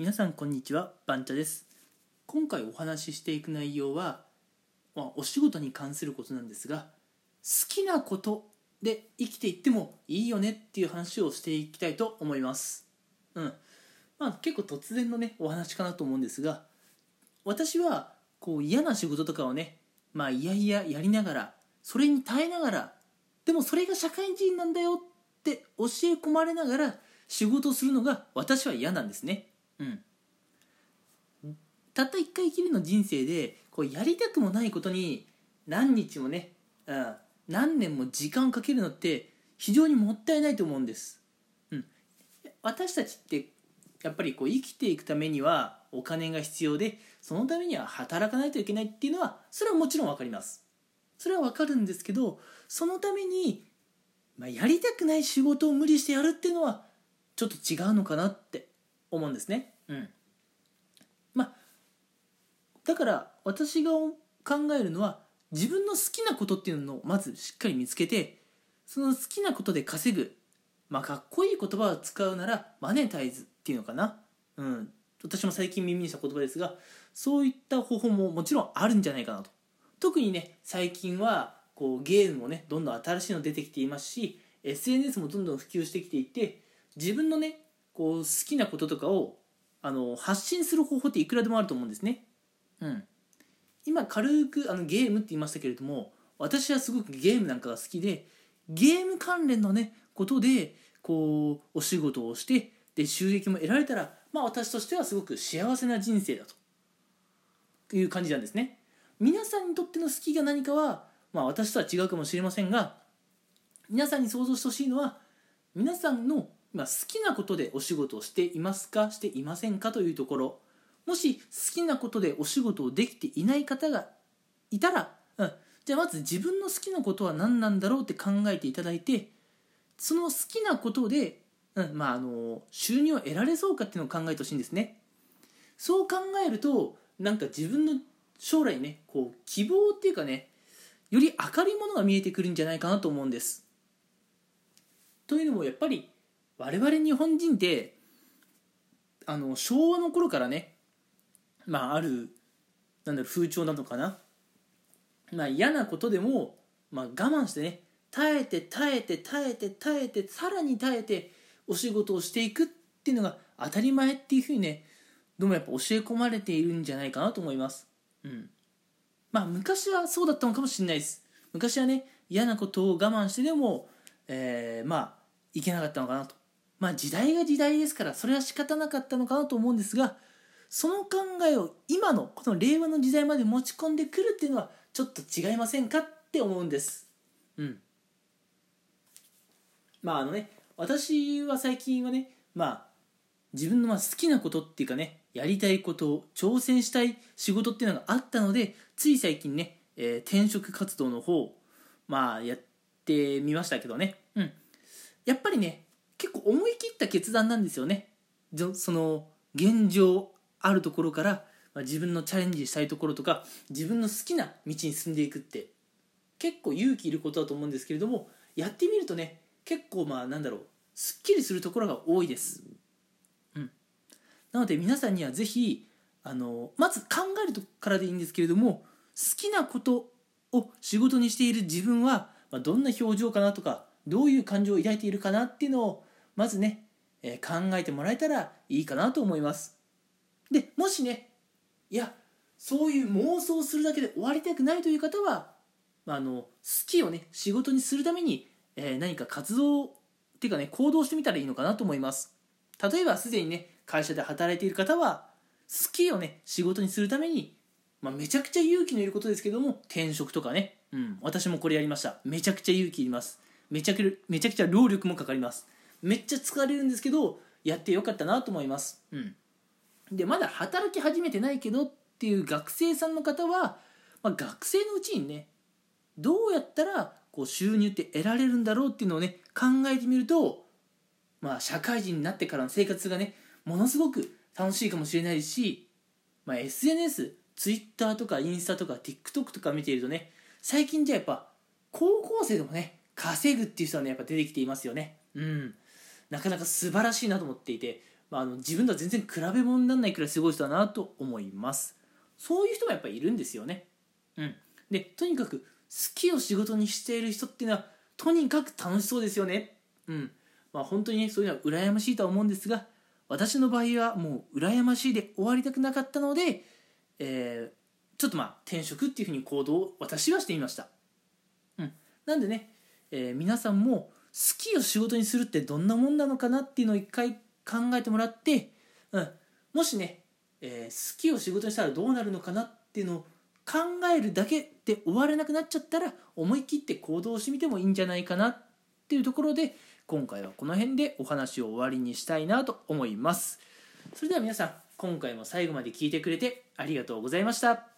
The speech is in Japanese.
皆さんこんにちはバンチャです。今回お話ししていく内容は、まあ、お仕事に関することなんですが好きなことで生きていってもいいよねっていう話をしていきたいと思います。うん。まあ結構突然のねお話かなと思うんですが私はこう嫌な仕事とかをねまあいやいややりながらそれに耐えながらでもそれが社会人なんだよって教え込まれながら仕事をするのが私は嫌なんですね。うん。たった一回きりの人生でこうやりたくもないことに何日もね、うん、何年も時間をかけるのって非常にもったいないと思うんです、うん、私たちってやっぱりこう生きていくためにはお金が必要でそのためには働かないといけないっていうのはそれはもちろん分かります。それは分かるんですけどそのために、まあ、やりたくない仕事を無理してやるっていうのはちょっと違うのかなって思うんですね。うん、まあだから私が考えるのは自分の好きなことっていうのをまずしっかり見つけてその好きなことで稼ぐ。まあかっこいい言葉を使うならマネタイズっていうのかな、うん、私も最近耳にした言葉ですがそういった方法ももちろんあるんじゃないかなと。特にね最近はこうゲームもねどんどん新しいの出てきていますし SNS もどんどん普及してきていて自分のねこう好きなこととかをあの発信する方法っていくらでもあると思うんですね。うん、今軽くあのゲームって言いましたけれども私はすごくゲームなんかが好きでゲーム関連のねことでこうお仕事をしてで収益も得られたらまあ私としてはすごく幸せな人生だという感じなんですね。皆さんにとっての好きが何かは、まあ、私とは違うかもしれませんが皆さんに想像してほしいのは皆さんのまあ、好きなことでお仕事をしていますかしていませんかというところ。もし好きなことでお仕事をできていない方がいたら、うん、じゃあまず自分の好きなことは何なんだろうって考えていただいてその好きなことで、うんまあ、あの収入を得られそうかっていうのを考えてほしいんですね。そう考えるとなんか自分の将来ねこう希望っていうかねより明るいものが見えてくるんじゃないかなと思うんです。というのもやっぱり我々日本人ってあの昭和の頃からねまああるなんだろう風潮なのかな、まあ、嫌なことでも、まあ、我慢してね耐えて耐えて耐えて耐えてさらに耐えてお仕事をしていくっていうのが当たり前っていうふうにねどうもやっぱ教え込まれているんじゃないかなと思います。うん、まあ昔はそうだったのかもしれないです。昔はね嫌なことを我慢してでも、えー、まあいけなかったのかなと。まあ時代が時代ですからそれは仕方なかったのかなと思うんですがその考えを今のこの令和の時代まで持ち込んでくるっていうのはちょっと違いませんかって思うんです。うん。まああのね私は最近はねまあ自分の好きなことっていうかねやりたいことを挑戦したい仕事っていうのがあったのでつい最近ね、えー、転職活動の方まあやってみましたけどね。うん。やっぱりね結構思い切った決断なんですよね。その現状あるところから、ま、自分のチャレンジしたいところとか自分の好きな道に進んでいくって結構勇気いることだと思うんですけれどもやってみるとね結構まあなんだろうすっきりするところが多いです、うん、なので皆さんには是非あのまず考えるとからでいいんですけれども好きなことを仕事にしている自分は、ま、どんな表情かなとかどういう感情を抱いているかなっていうのをまずね、えー、考えてもらえたらいいかなと思います。でもしねいやそういう妄想するだけで終わりたくないという方は、まあ、あの好きをね仕事にするために、えー、何か活動っていうかね行動してみたらいいのかなと思います。例えばすでにね会社で働いている方は好きをね仕事にするために、まあ、めちゃくちゃ勇気のいることですけども転職とかね、うん、私もこれやりました。めちゃくちゃ勇気いります。めちゃくめちゃくちゃ労力もかかります。めっちゃ疲れるんですけどやってよかったなと思います、うん、でまだ働き始めてないけどっていう学生さんの方は、まあ、学生のうちにねどうやったらこう収入って得られるんだろうっていうのをね考えてみるとまあ社会人になってからの生活がねものすごく楽しいかもしれないし、まあ、SNS ツイッターとかインスタとか TikTok とか見ているとね最近じゃやっぱ高校生でもね稼ぐっていう人はねやっぱ出てきていますよね。うんなかなか素晴らしいなと思っていてまあ、あの自分とは全然比べ物にならないくらいすごい人だなと思います。そういう人もやっぱりいるんですよね。うん。でとにかく好きを仕事にしている人っていうのはとにかく楽しそうですよね。うん。まあ本当にねそういうのは羨ましいとは思うんですが私の場合はもう羨ましいで終わりたくなかったので、えー、ちょっとまあ転職っていうふうに行動を私はしてみました。うん。なんでね、えー、皆さんもきを仕事にするってどんなもんなのかなっていうのを一回考えてもらって、うん、もしね、えー、好きを仕事にしたらどうなるのかなっていうのを考えるだけで終われなくなっちゃったら思い切って行動してみてもいいんじゃないかなっていうところで今回はこの辺でお話を終わりにしたいなと思います。それでは皆さん今回も最後まで聞いてくれてありがとうございました。